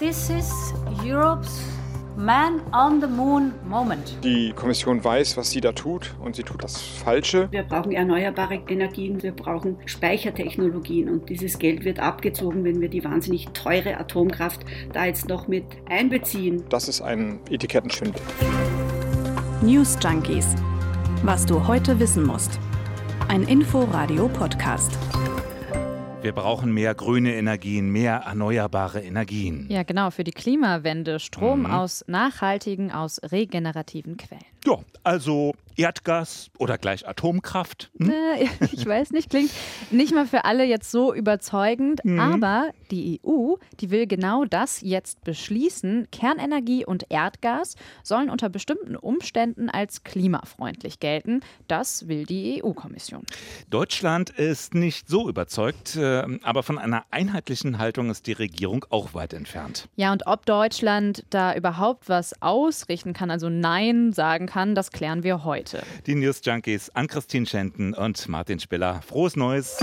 This is Europe's Man on the Moon Moment. Die Kommission weiß, was sie da tut und sie tut das Falsche. Wir brauchen erneuerbare Energien, wir brauchen Speichertechnologien und dieses Geld wird abgezogen, wenn wir die wahnsinnig teure Atomkraft da jetzt noch mit einbeziehen. Das ist ein Etikettenschwindel. News Junkies. Was du heute wissen musst. Ein Info-Radio-Podcast. Wir brauchen mehr grüne Energien, mehr erneuerbare Energien. Ja, genau, für die Klimawende. Strom mhm. aus nachhaltigen, aus regenerativen Quellen. Ja, also Erdgas oder gleich Atomkraft. Hm? Äh, ich weiß nicht, klingt nicht mal für alle jetzt so überzeugend, mhm. aber die EU, die will genau das jetzt beschließen. Kernenergie und Erdgas sollen unter bestimmten Umständen als klimafreundlich gelten. Das will die EU-Kommission. Deutschland ist nicht so überzeugt, äh, aber von einer einheitlichen Haltung ist die Regierung auch weit entfernt. Ja, und ob Deutschland da überhaupt was ausrichten kann, also Nein sagen kann, kann, das klären wir heute. Die News Junkies an Christine Schenten und Martin Spiller. Frohes Neues!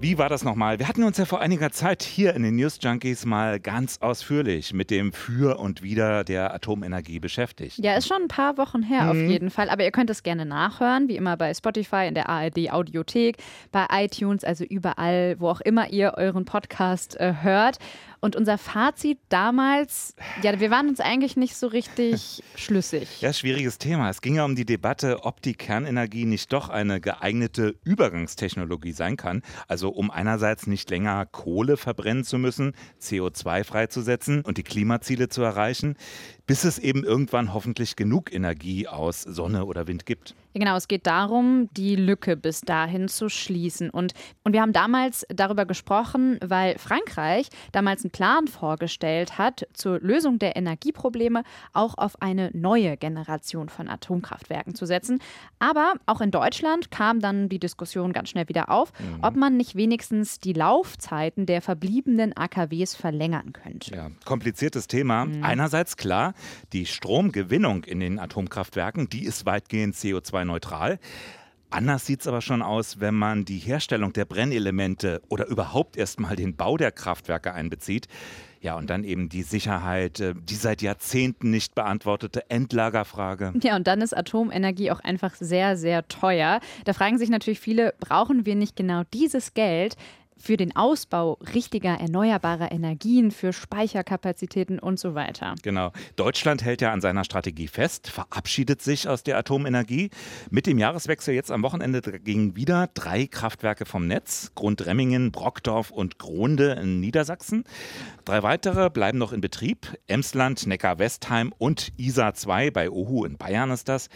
Wie war das nochmal? Wir hatten uns ja vor einiger Zeit hier in den News Junkies mal ganz ausführlich mit dem Für und Wider der Atomenergie beschäftigt. Ja, ist schon ein paar Wochen her mhm. auf jeden Fall. Aber ihr könnt es gerne nachhören, wie immer bei Spotify, in der ARD Audiothek, bei iTunes, also überall, wo auch immer ihr euren Podcast äh, hört. Und unser Fazit damals, ja, wir waren uns eigentlich nicht so richtig schlüssig. Ja, schwieriges Thema. Es ging ja um die Debatte, ob die Kernenergie nicht doch eine geeignete Übergangstechnologie sein kann. Also um einerseits nicht länger Kohle verbrennen zu müssen, CO2 freizusetzen und die Klimaziele zu erreichen, bis es eben irgendwann hoffentlich genug Energie aus Sonne oder Wind gibt. Ja, genau, es geht darum, die Lücke bis dahin zu schließen. Und, und wir haben damals darüber gesprochen, weil Frankreich damals einen Plan vorgestellt hat, zur Lösung der Energieprobleme auch auf eine neue Generation von Atomkraftwerken zu setzen. Aber auch in Deutschland kam dann die Diskussion ganz schnell wieder auf, mhm. ob man nicht wenigstens die Laufzeiten der verbliebenen AKWs verlängern könnte. Ja, kompliziertes Thema. Mhm. Einerseits klar, die Stromgewinnung in den Atomkraftwerken, die ist weitgehend CO2-neutral. Anders sieht es aber schon aus, wenn man die Herstellung der Brennelemente oder überhaupt erstmal den Bau der Kraftwerke einbezieht. Ja, und dann eben die Sicherheit, äh, die seit Jahrzehnten nicht beantwortete Endlagerfrage. Ja, und dann ist Atomenergie auch einfach sehr, sehr teuer. Da fragen sich natürlich viele, brauchen wir nicht genau dieses Geld, für den Ausbau richtiger erneuerbarer Energien, für Speicherkapazitäten und so weiter. Genau. Deutschland hält ja an seiner Strategie fest, verabschiedet sich aus der Atomenergie. Mit dem Jahreswechsel jetzt am Wochenende gingen wieder drei Kraftwerke vom Netz: Grundremmingen, Brockdorf und Gronde in Niedersachsen. Drei weitere bleiben noch in Betrieb: Emsland, Neckar-Westheim und Isar 2 bei Ohu in Bayern ist das.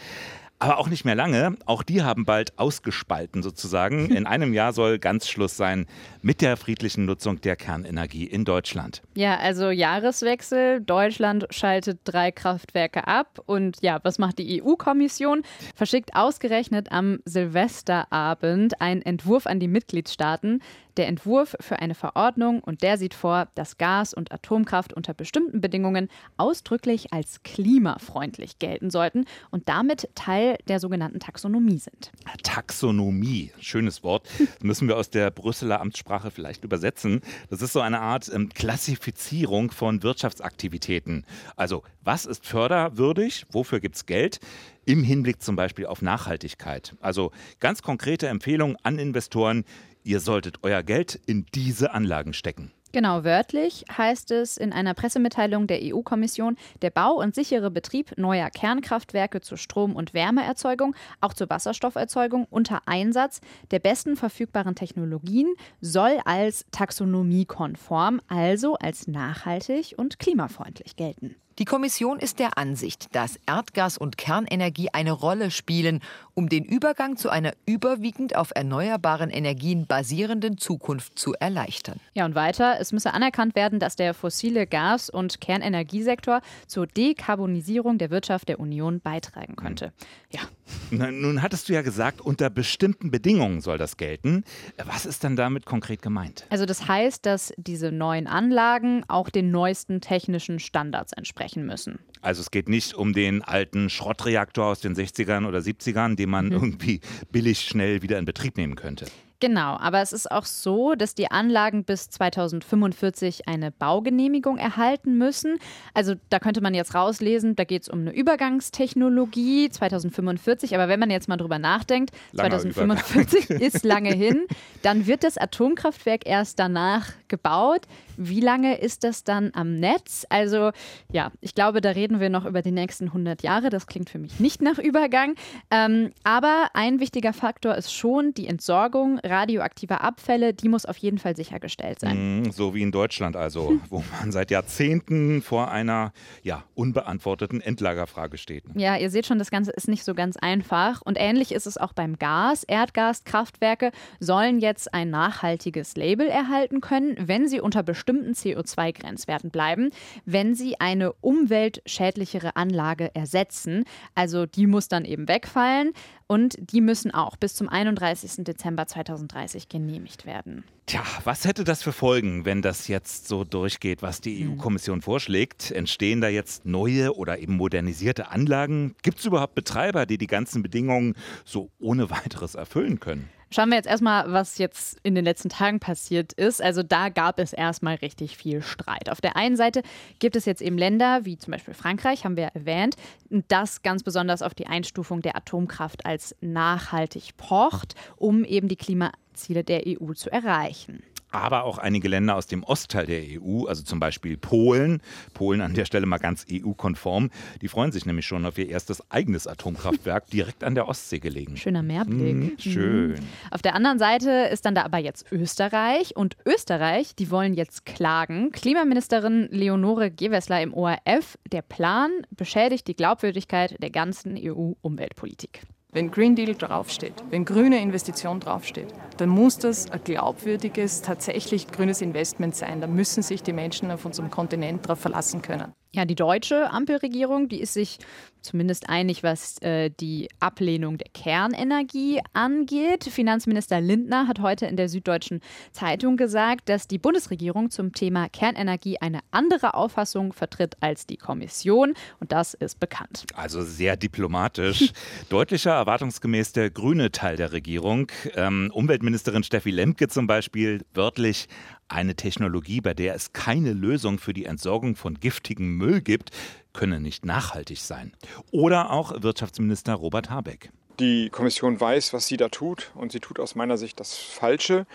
Aber auch nicht mehr lange. Auch die haben bald ausgespalten sozusagen. In einem Jahr soll ganz Schluss sein mit der friedlichen Nutzung der Kernenergie in Deutschland. Ja, also Jahreswechsel. Deutschland schaltet drei Kraftwerke ab. Und ja, was macht die EU-Kommission? Verschickt ausgerechnet am Silvesterabend einen Entwurf an die Mitgliedstaaten, der Entwurf für eine Verordnung und der sieht vor, dass Gas und Atomkraft unter bestimmten Bedingungen ausdrücklich als klimafreundlich gelten sollten und damit Teil der sogenannten Taxonomie sind. Taxonomie, schönes Wort, das müssen wir aus der Brüsseler Amtssprache vielleicht übersetzen. Das ist so eine Art ähm, Klassifizierung von Wirtschaftsaktivitäten. Also was ist förderwürdig, wofür gibt es Geld? Im Hinblick zum Beispiel auf Nachhaltigkeit. Also ganz konkrete Empfehlungen an Investoren, Ihr solltet euer Geld in diese Anlagen stecken. Genau, wörtlich heißt es in einer Pressemitteilung der EU-Kommission, der Bau und sichere Betrieb neuer Kernkraftwerke zur Strom- und Wärmeerzeugung, auch zur Wasserstofferzeugung unter Einsatz der besten verfügbaren Technologien soll als taxonomiekonform, also als nachhaltig und klimafreundlich gelten. Die Kommission ist der Ansicht, dass Erdgas und Kernenergie eine Rolle spielen, um den Übergang zu einer überwiegend auf erneuerbaren Energien basierenden Zukunft zu erleichtern. Ja, und weiter, es müsse anerkannt werden, dass der fossile Gas- und Kernenergiesektor zur Dekarbonisierung der Wirtschaft der Union beitragen könnte. Ja. Na, nun hattest du ja gesagt, unter bestimmten Bedingungen soll das gelten. Was ist dann damit konkret gemeint? Also das heißt, dass diese neuen Anlagen auch den neuesten technischen Standards entsprechen sprechen müssen. Also es geht nicht um den alten Schrottreaktor aus den 60ern oder 70ern, den man mhm. irgendwie billig schnell wieder in Betrieb nehmen könnte. Genau, aber es ist auch so, dass die Anlagen bis 2045 eine Baugenehmigung erhalten müssen. Also da könnte man jetzt rauslesen, da geht es um eine Übergangstechnologie 2045. Aber wenn man jetzt mal drüber nachdenkt, Langer 2045 Übergang. ist lange hin, dann wird das Atomkraftwerk erst danach gebaut. Wie lange ist das dann am Netz? Also ja, ich glaube, da reden wir noch über die nächsten 100 Jahre. Das klingt für mich nicht nach Übergang. Ähm, aber ein wichtiger Faktor ist schon die Entsorgung radioaktiver Abfälle. Die muss auf jeden Fall sichergestellt sein. Mm, so wie in Deutschland also, hm. wo man seit Jahrzehnten vor einer ja, unbeantworteten Endlagerfrage steht. Ja, ihr seht schon, das Ganze ist nicht so ganz einfach. Und ähnlich ist es auch beim Gas. Erdgaskraftwerke sollen jetzt ein nachhaltiges Label erhalten können, wenn sie unter bestimmten bestimmten CO2-Grenzwerten bleiben, wenn sie eine umweltschädlichere Anlage ersetzen. Also die muss dann eben wegfallen und die müssen auch bis zum 31. Dezember 2030 genehmigt werden. Tja, was hätte das für Folgen, wenn das jetzt so durchgeht, was die hm. EU-Kommission vorschlägt? Entstehen da jetzt neue oder eben modernisierte Anlagen? Gibt es überhaupt Betreiber, die die ganzen Bedingungen so ohne weiteres erfüllen können? Schauen wir jetzt erstmal, was jetzt in den letzten Tagen passiert ist. Also da gab es erstmal richtig viel Streit. Auf der einen Seite gibt es jetzt eben Länder, wie zum Beispiel Frankreich, haben wir erwähnt, das ganz besonders auf die Einstufung der Atomkraft als nachhaltig pocht, um eben die Klimaziele der EU zu erreichen aber auch einige Länder aus dem Ostteil der EU, also zum Beispiel Polen. Polen an der Stelle mal ganz EU-konform. Die freuen sich nämlich schon auf ihr erstes eigenes Atomkraftwerk direkt an der Ostsee gelegen. Schöner Meerblick. Mhm, schön. Mhm. Auf der anderen Seite ist dann da aber jetzt Österreich. Und Österreich, die wollen jetzt klagen. Klimaministerin Leonore Gewessler im ORF. Der Plan beschädigt die Glaubwürdigkeit der ganzen EU-Umweltpolitik. Wenn Green Deal draufsteht, wenn grüne Investition draufsteht, dann muss das ein glaubwürdiges, tatsächlich grünes Investment sein. Da müssen sich die Menschen auf unserem Kontinent darauf verlassen können. Ja, die deutsche Ampelregierung, die ist sich zumindest einig, was äh, die Ablehnung der Kernenergie angeht. Finanzminister Lindner hat heute in der Süddeutschen Zeitung gesagt, dass die Bundesregierung zum Thema Kernenergie eine andere Auffassung vertritt als die Kommission. Und das ist bekannt. Also sehr diplomatisch. Deutlicher erwartungsgemäß der grüne Teil der Regierung. Ähm, Umweltministerin Steffi Lemke zum Beispiel wörtlich eine Technologie, bei der es keine Lösung für die Entsorgung von giftigem Müll gibt, könne nicht nachhaltig sein. Oder auch Wirtschaftsminister Robert Habeck. Die Kommission weiß, was sie da tut und sie tut aus meiner Sicht das Falsche.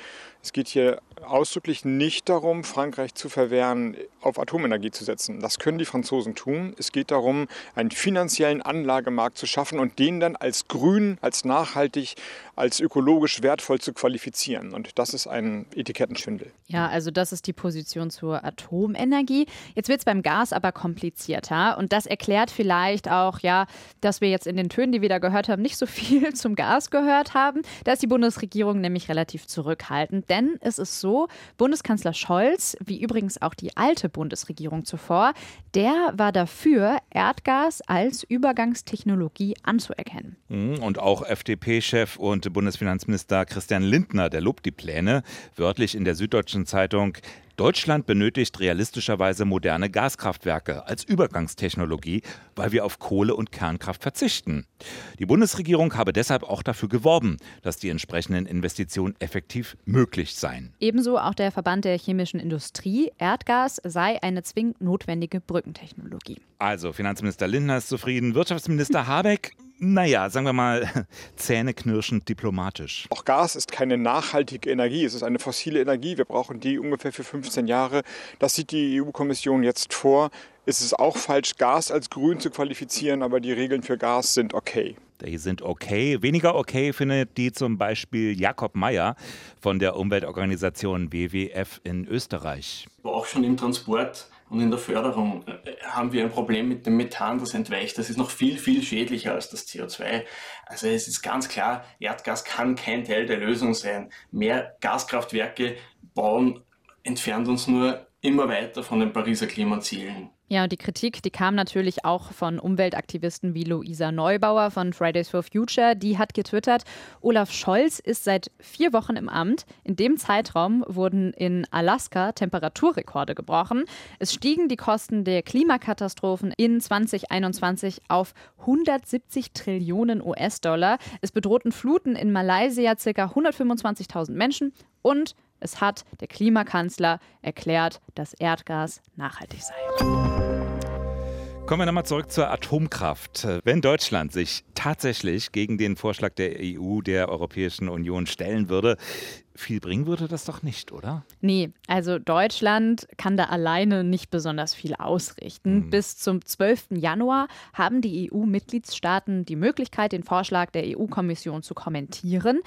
Es geht hier ausdrücklich nicht darum, Frankreich zu verwehren, auf Atomenergie zu setzen. Das können die Franzosen tun. Es geht darum, einen finanziellen Anlagemarkt zu schaffen und den dann als grün, als nachhaltig, als ökologisch wertvoll zu qualifizieren. Und das ist ein Etikettenschwindel. Ja, also das ist die Position zur Atomenergie. Jetzt wird es beim Gas aber komplizierter. Und das erklärt vielleicht auch, ja, dass wir jetzt in den Tönen, die wir da gehört haben, nicht so viel zum Gas gehört haben. Da ist die Bundesregierung nämlich relativ zurückhaltend. Denn es ist so, Bundeskanzler Scholz, wie übrigens auch die alte Bundesregierung zuvor, der war dafür, Erdgas als Übergangstechnologie anzuerkennen. Mhm, und auch FDP-Chef und Bundesfinanzminister Christian Lindner, der lobt die Pläne. Wörtlich in der Süddeutschen Zeitung, Deutschland benötigt realistischerweise moderne Gaskraftwerke als Übergangstechnologie, weil wir auf Kohle und Kernkraft verzichten. Die Bundesregierung habe deshalb auch dafür geworben, dass die entsprechenden Investitionen effektiv möglich seien. Ebenso auch der Verband der chemischen Industrie. Erdgas sei eine zwingend notwendige Brückentechnologie. Also, Finanzminister Lindner ist zufrieden, Wirtschaftsminister Habeck naja, sagen wir mal, zähneknirschend diplomatisch. Auch Gas ist keine nachhaltige Energie, es ist eine fossile Energie. Wir brauchen die ungefähr für 15 Jahre. Das sieht die EU-Kommission jetzt vor. Es ist auch falsch, Gas als grün zu qualifizieren, aber die Regeln für Gas sind okay. Die sind okay. Weniger okay findet die zum Beispiel Jakob Mayer von der Umweltorganisation WWF in Österreich. Auch schon im Transport und in der Förderung äh, haben wir ein Problem mit dem Methan, das entweicht. Das ist noch viel, viel schädlicher als das CO2. Also es ist ganz klar, Erdgas kann kein Teil der Lösung sein. Mehr Gaskraftwerke bauen entfernt uns nur immer weiter von den Pariser Klimazielen. Ja, und die Kritik, die kam natürlich auch von Umweltaktivisten wie Luisa Neubauer von Fridays for Future. Die hat getwittert, Olaf Scholz ist seit vier Wochen im Amt. In dem Zeitraum wurden in Alaska Temperaturrekorde gebrochen. Es stiegen die Kosten der Klimakatastrophen in 2021 auf 170 Trillionen US-Dollar. Es bedrohten Fluten in Malaysia ca. 125.000 Menschen und es hat der Klimakanzler erklärt, dass Erdgas nachhaltig sei. Kommen wir nochmal zurück zur Atomkraft. Wenn Deutschland sich tatsächlich gegen den Vorschlag der EU, der Europäischen Union stellen würde, viel bringen würde das doch nicht, oder? Nee, also Deutschland kann da alleine nicht besonders viel ausrichten. Hm. Bis zum 12. Januar haben die EU-Mitgliedstaaten die Möglichkeit, den Vorschlag der EU-Kommission zu kommentieren.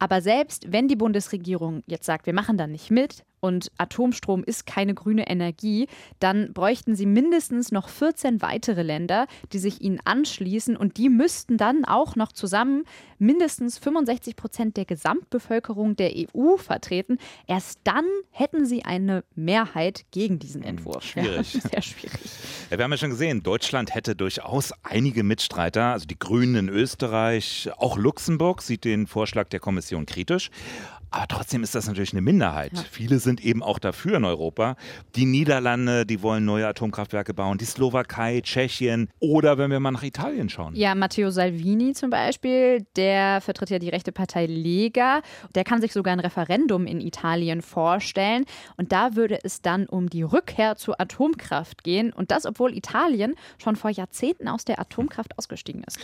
Aber selbst wenn die Bundesregierung jetzt sagt, wir machen da nicht mit, und Atomstrom ist keine grüne Energie, dann bräuchten sie mindestens noch 14 weitere Länder, die sich ihnen anschließen und die müssten dann auch noch zusammen mindestens 65 Prozent der Gesamtbevölkerung der EU vertreten. Erst dann hätten sie eine Mehrheit gegen diesen Entwurf. Schwierig. Ja, sehr schwierig. Ja, wir haben ja schon gesehen, Deutschland hätte durchaus einige Mitstreiter, also die Grünen in Österreich, auch Luxemburg sieht den Vorschlag der Kommission kritisch. Aber trotzdem ist das natürlich eine Minderheit. Ja. Viele sind eben auch dafür in Europa. Die Niederlande, die wollen neue Atomkraftwerke bauen, die Slowakei, Tschechien oder wenn wir mal nach Italien schauen. Ja, Matteo Salvini zum Beispiel, der vertritt ja die rechte Partei Lega. Der kann sich sogar ein Referendum in Italien vorstellen. Und da würde es dann um die Rückkehr zur Atomkraft gehen. Und das, obwohl Italien schon vor Jahrzehnten aus der Atomkraft ausgestiegen ist.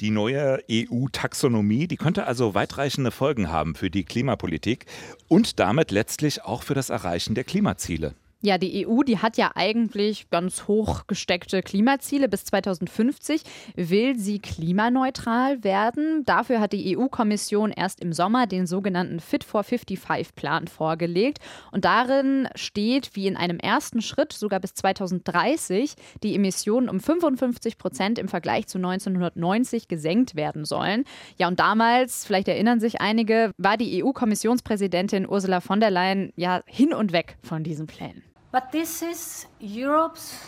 Die neue EU-Taxonomie, die könnte also weitreichende Folgen haben für die Klimapolitik. Klimapolitik und damit letztlich auch für das Erreichen der Klimaziele. Ja, die EU, die hat ja eigentlich ganz hoch gesteckte Klimaziele. Bis 2050 will sie klimaneutral werden. Dafür hat die EU-Kommission erst im Sommer den sogenannten Fit for 55-Plan vorgelegt. Und darin steht, wie in einem ersten Schritt sogar bis 2030 die Emissionen um 55 Prozent im Vergleich zu 1990 gesenkt werden sollen. Ja, und damals, vielleicht erinnern sich einige, war die EU-Kommissionspräsidentin Ursula von der Leyen ja hin und weg von diesen Plänen. But this is Europe's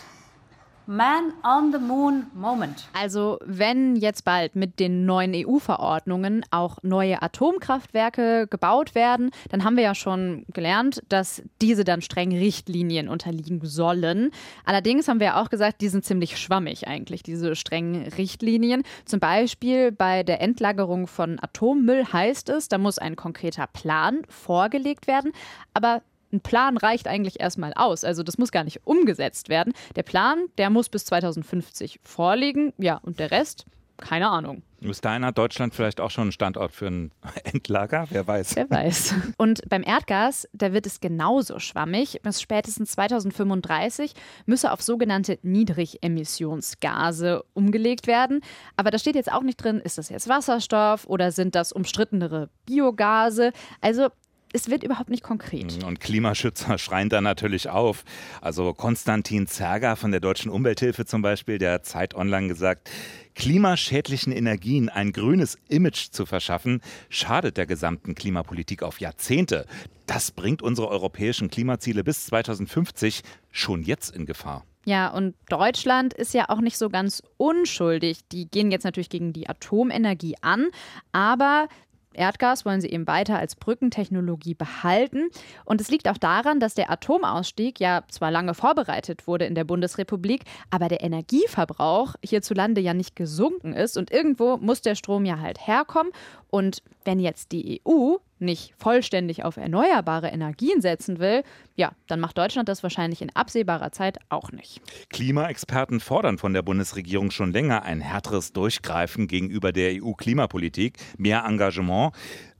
Man on the Moon Moment. Also wenn jetzt bald mit den neuen EU-Verordnungen auch neue Atomkraftwerke gebaut werden, dann haben wir ja schon gelernt, dass diese dann strengen Richtlinien unterliegen sollen. Allerdings haben wir auch gesagt, die sind ziemlich schwammig eigentlich, diese strengen Richtlinien. Zum Beispiel bei der Endlagerung von Atommüll heißt es, da muss ein konkreter Plan vorgelegt werden. Aber ein Plan reicht eigentlich erstmal aus. Also das muss gar nicht umgesetzt werden. Der Plan, der muss bis 2050 vorliegen. Ja, und der Rest, keine Ahnung. Bis dahin hat Deutschland vielleicht auch schon einen Standort für ein Endlager, wer weiß. Wer weiß. Und beim Erdgas, da wird es genauso schwammig. Bis spätestens 2035 müsse auf sogenannte Niedrigemissionsgase umgelegt werden. Aber da steht jetzt auch nicht drin, ist das jetzt Wasserstoff oder sind das umstrittenere Biogase? Also es wird überhaupt nicht konkret. Und Klimaschützer schreien da natürlich auf. Also Konstantin Zerger von der Deutschen Umwelthilfe zum Beispiel, der hat Zeit Online gesagt, klimaschädlichen Energien ein grünes Image zu verschaffen, schadet der gesamten Klimapolitik auf Jahrzehnte. Das bringt unsere europäischen Klimaziele bis 2050 schon jetzt in Gefahr. Ja, und Deutschland ist ja auch nicht so ganz unschuldig. Die gehen jetzt natürlich gegen die Atomenergie an, aber Erdgas wollen sie eben weiter als Brückentechnologie behalten. Und es liegt auch daran, dass der Atomausstieg ja zwar lange vorbereitet wurde in der Bundesrepublik, aber der Energieverbrauch hierzulande ja nicht gesunken ist. Und irgendwo muss der Strom ja halt herkommen. Und wenn jetzt die EU nicht vollständig auf erneuerbare Energien setzen will, ja, dann macht Deutschland das wahrscheinlich in absehbarer Zeit auch nicht. Klimaexperten fordern von der Bundesregierung schon länger ein härteres Durchgreifen gegenüber der EU-Klimapolitik, mehr Engagement.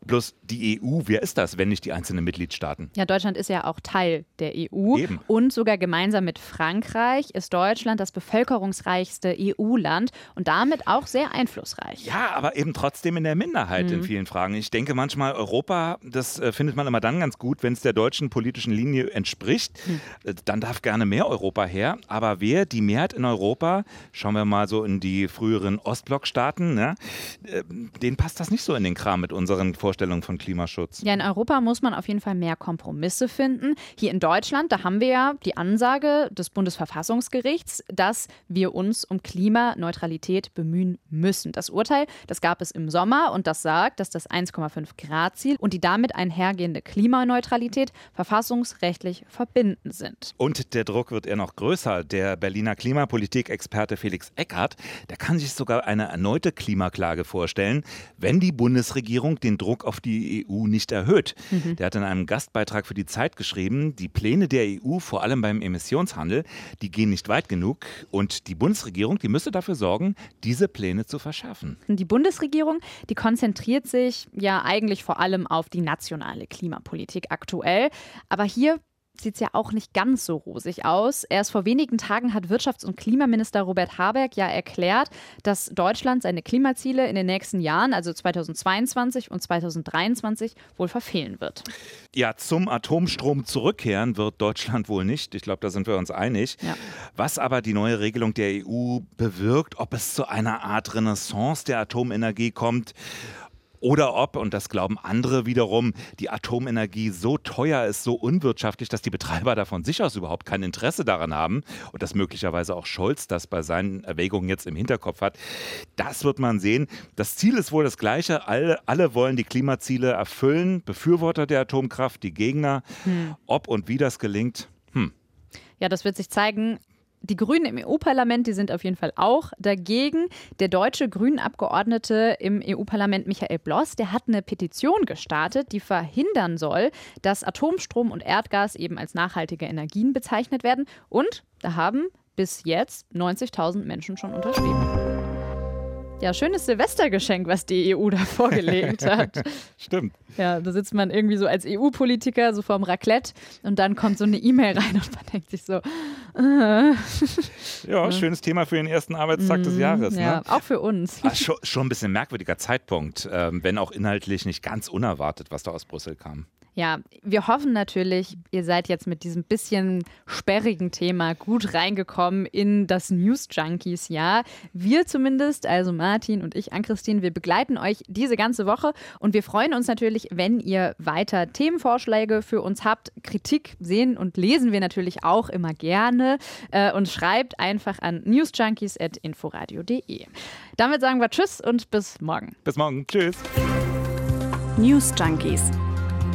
Bloß die EU, wer ist das, wenn nicht die einzelnen Mitgliedstaaten? Ja, Deutschland ist ja auch Teil der EU. Eben. Und sogar gemeinsam mit Frankreich ist Deutschland das bevölkerungsreichste EU-Land und damit auch sehr einflussreich. Ja, aber eben trotzdem in der Minderheit mhm. in vielen Fragen. Ich denke manchmal, Europa, das äh, findet man immer dann ganz gut, wenn es der deutschen politischen Linie entspricht. Mhm. Dann darf gerne mehr Europa her. Aber wer die Mehrheit in Europa, schauen wir mal so in die früheren Ostblockstaaten, ne, äh, denen passt das nicht so in den Kram mit unseren Vorstellungen Vorstellung von Klimaschutz. Ja, in Europa muss man auf jeden Fall mehr Kompromisse finden. Hier in Deutschland, da haben wir ja die Ansage des Bundesverfassungsgerichts, dass wir uns um Klimaneutralität bemühen müssen. Das Urteil, das gab es im Sommer und das sagt, dass das 1,5 Grad Ziel und die damit einhergehende Klimaneutralität verfassungsrechtlich verbunden sind. Und der Druck wird eher noch größer. Der Berliner Klimapolitik-Experte Felix Eckert, der kann sich sogar eine erneute Klimaklage vorstellen, wenn die Bundesregierung den Druck auf die EU nicht erhöht. Mhm. Der hat in einem Gastbeitrag für die Zeit geschrieben, die Pläne der EU, vor allem beim Emissionshandel, die gehen nicht weit genug und die Bundesregierung, die müsste dafür sorgen, diese Pläne zu verschärfen. Die Bundesregierung, die konzentriert sich ja eigentlich vor allem auf die nationale Klimapolitik aktuell, aber hier sieht es ja auch nicht ganz so rosig aus. Erst vor wenigen Tagen hat Wirtschafts- und Klimaminister Robert Habeck ja erklärt, dass Deutschland seine Klimaziele in den nächsten Jahren, also 2022 und 2023, wohl verfehlen wird. Ja, zum Atomstrom zurückkehren wird Deutschland wohl nicht. Ich glaube, da sind wir uns einig. Ja. Was aber die neue Regelung der EU bewirkt, ob es zu einer Art Renaissance der Atomenergie kommt oder ob, und das glauben andere wiederum, die Atomenergie so teuer ist, so unwirtschaftlich, dass die Betreiber davon sich aus überhaupt kein Interesse daran haben und dass möglicherweise auch Scholz das bei seinen Erwägungen jetzt im Hinterkopf hat. Das wird man sehen. Das Ziel ist wohl das gleiche. Alle, alle wollen die Klimaziele erfüllen. Befürworter der Atomkraft, die Gegner. Hm. Ob und wie das gelingt, hm. Ja, das wird sich zeigen. Die Grünen im EU-Parlament, die sind auf jeden Fall auch dagegen. Der deutsche Grünen-Abgeordnete im EU-Parlament Michael Bloss, der hat eine Petition gestartet, die verhindern soll, dass Atomstrom und Erdgas eben als nachhaltige Energien bezeichnet werden. Und da haben bis jetzt 90.000 Menschen schon unterschrieben. Ja, schönes Silvestergeschenk, was die EU da vorgelegt hat. Stimmt. Ja, da sitzt man irgendwie so als EU-Politiker so vorm Raclette und dann kommt so eine E-Mail rein und man denkt sich so. Äh. Ja, schönes Thema für den ersten Arbeitstag mm, des Jahres. Ja, ne? auch für uns. Ach, schon, schon, ein bisschen merkwürdiger Zeitpunkt, ähm, wenn auch inhaltlich nicht ganz unerwartet, was da aus Brüssel kam. Ja, wir hoffen natürlich, ihr seid jetzt mit diesem bisschen sperrigen Thema gut reingekommen in das News Junkies Jahr. Wir zumindest, also Martin und ich, Ann-Christine, wir begleiten euch diese ganze Woche und wir freuen uns natürlich, wenn ihr weiter Themenvorschläge für uns habt. Kritik sehen und lesen wir natürlich auch immer gerne äh, und schreibt einfach an newsjunkies.inforadio.de. Damit sagen wir Tschüss und bis morgen. Bis morgen. Tschüss. News Junkies